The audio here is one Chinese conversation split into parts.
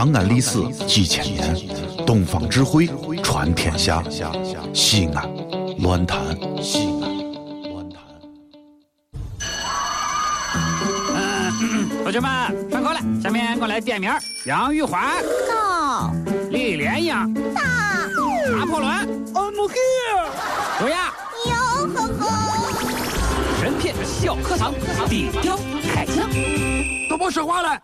长安历史几千年，东方智慧传天下。西安，乱谈西安，乱谈。同学们上课了，下面我来点名：杨玉环、到李莲英、到拿破仑、I'm here。卓雅。哟呵呵，神片小课堂，底雕开讲。都别说话了。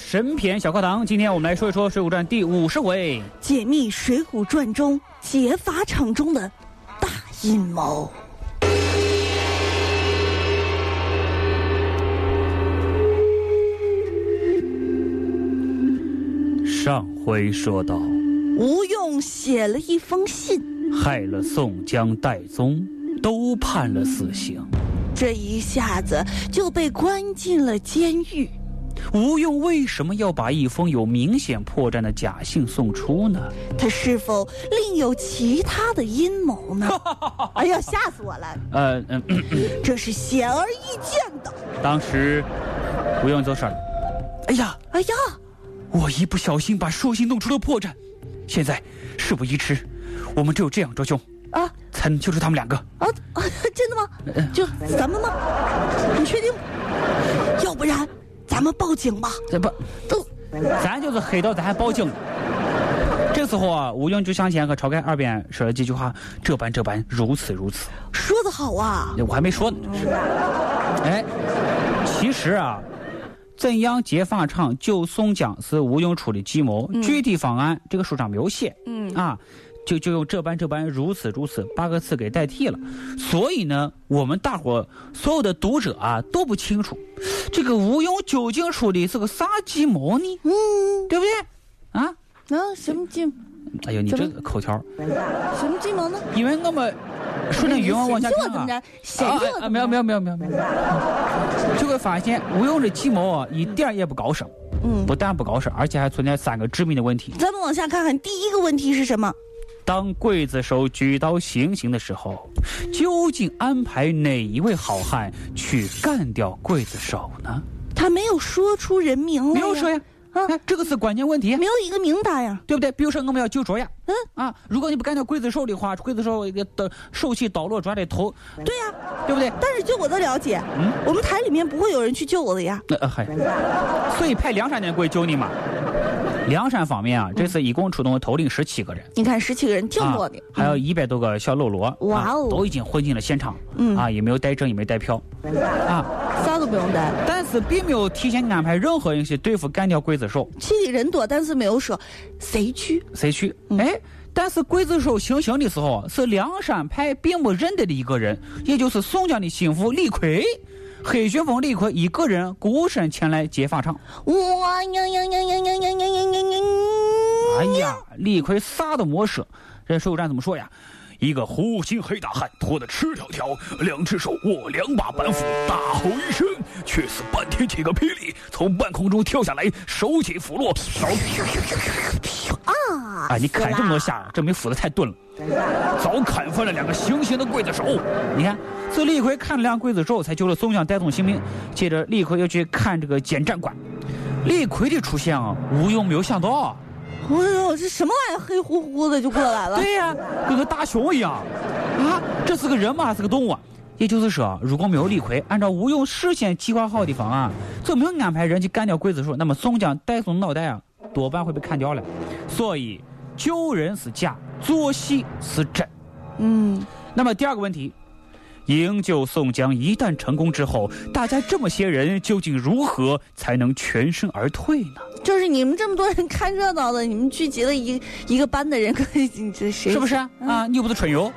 神片小课堂，今天我们来说一说《水浒传》第五十回。解密《水浒传》中劫法场中的大阴谋。上回说到，吴用写了一封信，害了宋江、戴宗，都判了死刑。这一下子就被关进了监狱。吴用为什么要把一封有明显破绽的假信送出呢？他是否另有其他的阴谋呢？哎呀，吓死我了！呃 嗯，咳咳这是显而易见的。当时吴用走神。哎呀，哎呀，我一不小心把书信弄出了破绽，现在事不宜迟，我们只有这样，周兄，啊才能救出他们两个。啊啊！真的吗？就咱们吗？你确定？要不然咱们报警吧。这不，都咱就是黑道，咱还报警。这时候啊，吴用就向前和晁盖耳边说了几句话，这般这般，如此如此。说的好啊！我还没说呢。哎，其实啊，怎样劫法场救宋江是吴用出的计谋，具体方案这个书上没有写。嗯啊，就就用这般这般，如此如此八个字给代替了。所以呢，我们大伙所有的读者啊都不清楚，这个吴用究竟说的是个啥计谋呢？嗯，对不对？啊，啊，什么计哎呦，你这个口条，什么计谋呢？因为我们顺着原文往下看啊没有没有没有没有没有，就会发现吴用的计谋啊，一点也不高深，嗯，不但不高深，而且还存在三个致命的问题。咱们往下看看，第一个问题是什么？当刽子手举刀行刑的时候，究竟安排哪一位好汉去干掉刽子手呢？他没有说出人名来，没有说，呀，啊。哎，这个是关键问题。没，有一个明答呀。对不对？比如说我们要救卓雅，嗯。啊，如果你不干掉刽子手的话，刽子手一个的手起刀落抓的头，对呀，对不对？但是据我的了解，嗯？我们台里面不会有人去救我的呀。那呃嗨，所以派梁山的过来救你嘛。梁山方面啊，这次一共出动了头领十七个人，你看十七个人挺多的。啊，，还有一百多个小喽啰，哇哦。啊都已经混进了现场，嗯。啊，也没有带证，也没带票，啊，啥都不用带。但是并没有提前安排任何人去对付干掉刽子手，去的人多，但是没有说谁去。谁去？嗯哎，但是刽子手行刑的时候，是梁山派并不认得的一个人，也就是宋江的心腹李逵。黑旋风李逵一个人孤身前来劫法场。哇呀呀呀呀呀呀呀呀呀呀！哎呀，李逵啥都没说。这《水浒传》怎么说呀？一个弧形黑大汉，拖得赤条条，两只手握两把板斧，大吼一声，却似半天起个霹雳，从半空中跳下来，手起斧落，刀啊！哎，你砍这么多下，证明斧子太钝了，早砍翻了两个行刑的刽子手。你看，这李逵砍了两刽子手，才救了宋江、带动性命。接着，李逵又去看这个检战官。李逵的出现啊，吴用没有想到啊。哎呦，这什么玩意儿？黑乎乎的就过来了。对呀、跟个大熊一样啊！这是个人吗？还是个动物啊？也就是说，如果没有李逵，按照吴用事先计划好的方案，就没有安排人去干掉刽子手，那么宋江、戴宗脑袋啊，多半会被砍掉了。所以，救人是假，做戏是真。嗯，那么第二个问题，营救宋江一旦成功之后，大家这么些人究竟如何才能全身而退呢？就是你们这么多人看热闹的，你们聚集了一一个班的人，你这谁是不是啊？你又不是春游，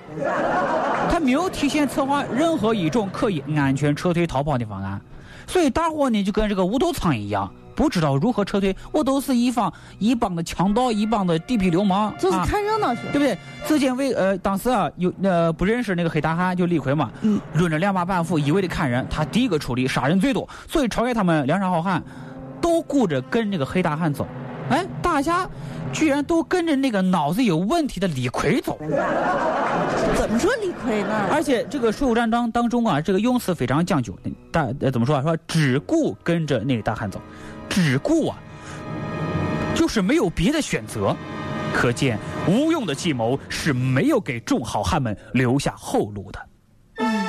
他没有提前策划任何一种可以安全撤退逃跑的方案，所以大伙呢就跟这个无头苍蝇一样，不知道如何撤退，我都是一方一帮的强盗，一帮的地痞流氓，就是啊看热闹去。对不对？只见为呃，当时啊有呃不认识那个黑大汉就李逵嘛，嗯，抡着两把板斧一味的砍人，他第一个出力，杀人最多，所以超越他们梁山好汉都顾着跟这个黑大汉走，哎，大家居然都跟着那个脑子有问题的李逵走，怎么说李逵呢？而且这个《水浒传》当当中啊，这个用词非常讲究，大呃怎么说啊？说只顾跟着那个大汉走，只顾啊，就是没有别的选择。可见吴用的计谋是没有给众好汉们留下后路的，嗯，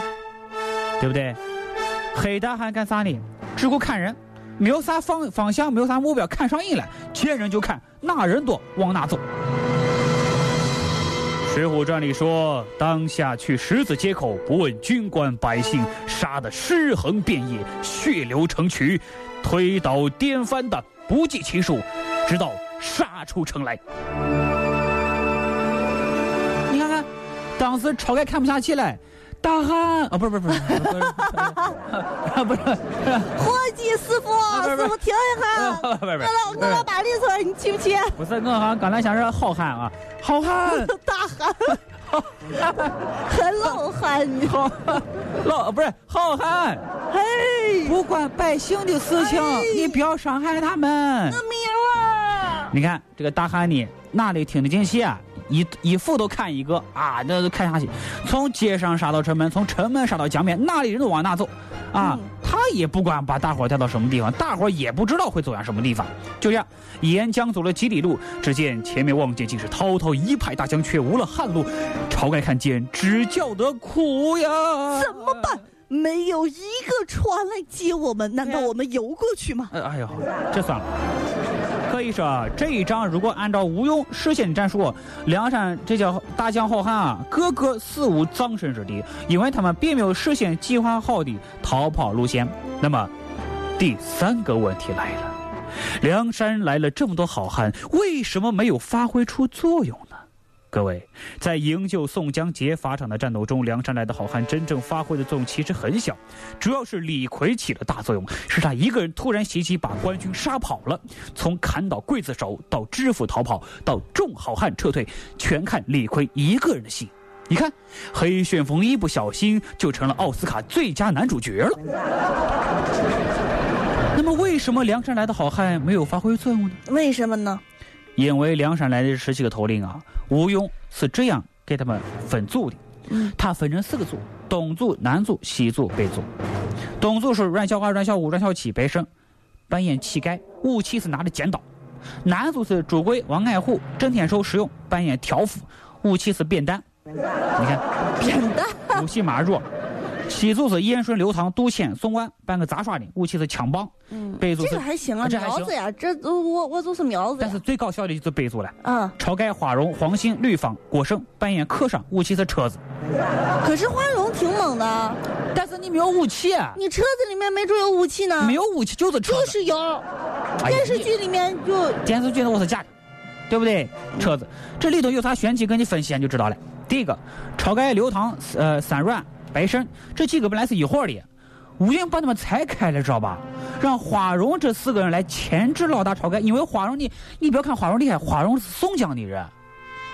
对不对？黑大汉干啥呢？只顾看人，没有啥方方向，没有啥目标，看上瘾了，见人就看，哪人多往哪走。《水浒传》里说，当下去十字街口，不问军官百姓，杀得尸横遍野，血流成渠，推倒颠翻的不计其数，直到杀出城来。你看看，当时晁盖看不下去了，大汉啊，不是不是不是不是伙计，师傅，师傅停一下，我老我老把里头，你去不去？不是，我好像刚才想说好汉啊，好汉。大汉，很老汉你。好，老不是好汉，嘿，不管百姓的事情，哎你不要伤害他们。我明儿，你看这个大汉呢，哪里听得进去啊？一一副都看一个啊，那都看下去，从街上杀到城门，从城门杀到江边，哪里人都往哪走，啊，嗯他也不管把大伙带到什么地方，大伙也不知道会走向什么地方。就这样，沿江走了几里路，只见前面望见竟是滔滔一派大江，却无了汉路。晁盖看见，只叫得苦呀！怎么办？没有一个船来接我们，难道我们游过去吗？哎哎呦，这算了。可以说，这一仗如果按照吴用事先的战术，梁山这些大将好汉啊，个个死无葬身之地，因为他们并没有事先计划好的逃跑路线。那么，第三个问题来了：梁山来了这么多好汉，为什么没有发挥出作用呢？各位，在营救宋江劫法场的战斗中，梁山来的好汉真正发挥的作用其实很小，主要是李逵起了大作用，是他一个人突然袭击，把官军杀跑了。从砍倒刽子手到知府逃跑，到众好汉撤退，全看李逵一个人的戏。你看，黑旋风一不小心就成了奥斯卡最佳男主角了。那么，为什么梁山来的好汉没有发挥作用呢？为什么呢？因为梁山来的十几个头领啊，吴用是这样给他们分组的，嗯他分成四个组：东组、南组、西组、北组。东组是阮小二、阮小五、阮小七、白胜，扮演乞丐，武器是拿着尖刀；南组是朱贵、王爱虎、郑天寿、石勇，扮演挑夫，武器是扁担。你看，扁担。武器马弱。西组是燕顺、刘唐、杜迁、宋万，扮个杂耍的，武器是枪棒。嗯，北组是这个还行啊，这苗子呀，这都我我就是苗子但是。最搞笑的就是北组了。嗯，晁盖、花荣、黄信、吕方、郭盛扮演客商，武器是车子，可是花荣挺猛的，但是你没有武器啊，你车子里面没准有武器呢。没有武器就是车子。就是有，哎电视剧里面就电视剧的我是假的，对不对？车子这里头有啥玄机，跟你分析你就知道了。第一个，晁盖、刘唐、呃三阮、白胜这几个本来是一伙的，吴用把他们拆开了，知道吧？让花荣这四个人来牵制老大晁盖，因为花荣你你不要看花荣厉害，花荣是宋江的人，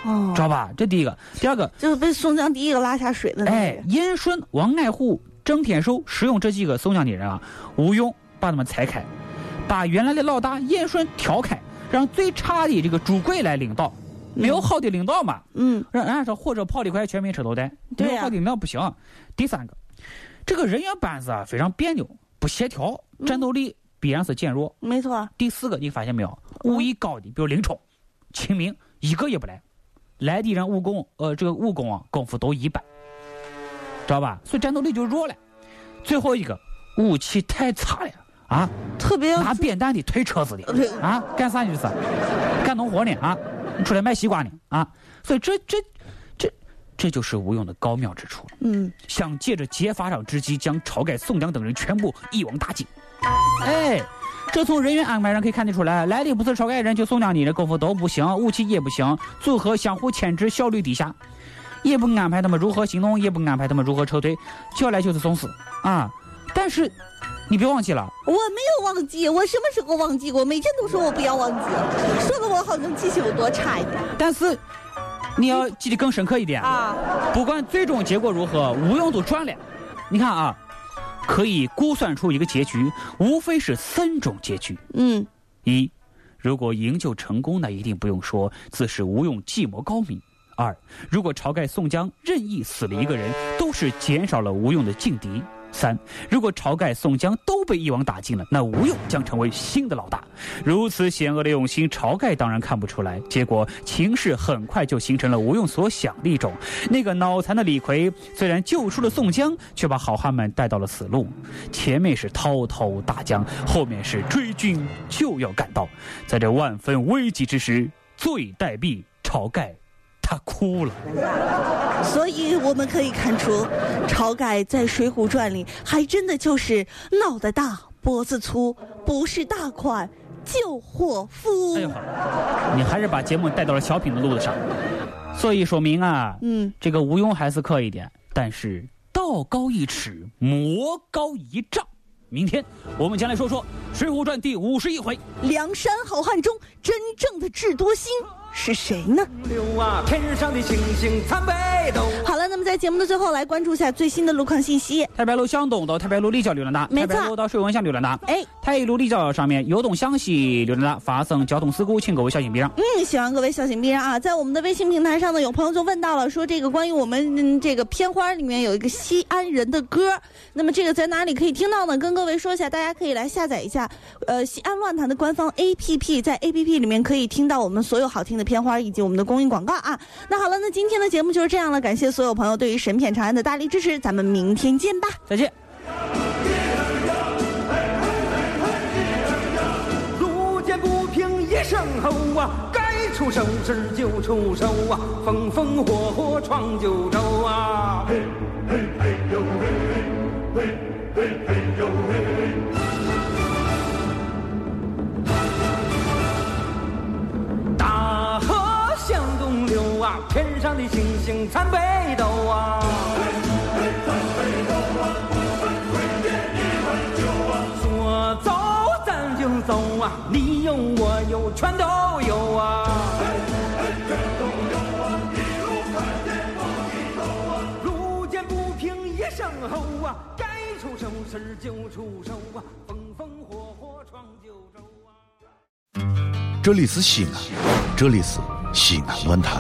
哦知道吧？这第一个，第二个，就是被宋江第一个拉下水的那哎。，燕顺、王爱虎、郑天寿、石勇这几个宋江的人啊，吴用把他们拆开，把原来的老大燕顺挑开，让最差的这个朱贵来领导，没有好的领导嘛，嗯，让人家说火车跑得快，全民车头带，对呀没有好的领导不行。第三个，这个人员班子啊非常别扭，不协调，战斗力必然是减弱。没错。第四个，你发现没有？武艺高的，比如林冲、秦明，一个也不来。来的人武功，呃，这个武功啊，功夫都一般，知道吧？所以战斗力就弱了。最后一个，武器太差了啊！特别拿扁担的，推车子的啊，干啥就是干农活呢啊？你出来卖西瓜呢啊？所以这这这这就是吴用的高妙之处了。嗯，想借着劫法场之机，将晁盖、宋江等人全部一网打尽。哎，这从人员安排上可以看得出来，来的不是晁盖人，就宋江你的人功夫都不行，武器也不行，组合相互牵制，效率低下，也不安排他们如何行动，也不安排他们如何撤退，叫来就是送死啊。但是你别忘记了。我没有忘记，我什么时候忘记过？每天都说我不要忘记，说的我好像记性有多差一点但是你要记得更深刻一点。啊！不管最终结果如何，吴用都赚了。你看啊，可以估算出一个结局，无非是三种结局：嗯，一，如果营救成功，那一定不用说，自是吴用计谋高明；二，如果晁盖、宋江任意死了一个人，都是减少了吴用的劲敌；三，如果晁盖、宋江都被一网打尽了，那吴用将成为新的老大。如此险恶的用心，晁盖当然看不出来。结果情势很快就形成了吴用所想的一种：那个脑残的李逵虽然救出了宋江，却把好汉们带到了死路。前面是滔滔大江，后面是追军就要赶到。在这万分危急之时，罪待毙，晁盖他哭了。所以我们可以看出，晁盖在《水浒传》里还真的就是脑袋大、脖子粗，不是大款就祸夫。哎呦，你还是把节目带到了小品的路子上，所以说明啊，嗯，这个吴庸还是可以的，但是道高一尺，魔高一丈。明天我们将来说说《水浒传》第五十一回。梁山好汉中真正的智多星是谁呢？流啊，天上的星星参北斗。好了，那么在节目的最后来关注一下最新的路况信息。太白路向东到太白路立交流量大，没错太白路到水文巷流量大。哎，太一路立交上面由东向西流量大，发生交通事故，请各位小心避让。嗯，希望各位小心避让啊！在我们的微信平台上呢，有朋友就问到了，说这个关于我们、嗯、这个片花里面有一个西安人的歌，那么这个在哪里可以听到呢？跟各位说一下，大家可以来下载一下，呃，西安乱坛的官方 APP，在 APP 里面可以听到我们所有好听的片花以及我们的公益广告啊。那好了，那今天的节目就是这样了，感谢所有朋友对于神片长安的大力支持，咱们明天见吧。再见。路见不平一声吼啊，该出手时就出手啊，风风火火闯九上的星星参北斗啊。说走咱就走啊，你有我有全都有啊。路见不平一声吼啊，该出手时就出手啊，风风火火闯九州啊。这里是西安，这里是西安论坛。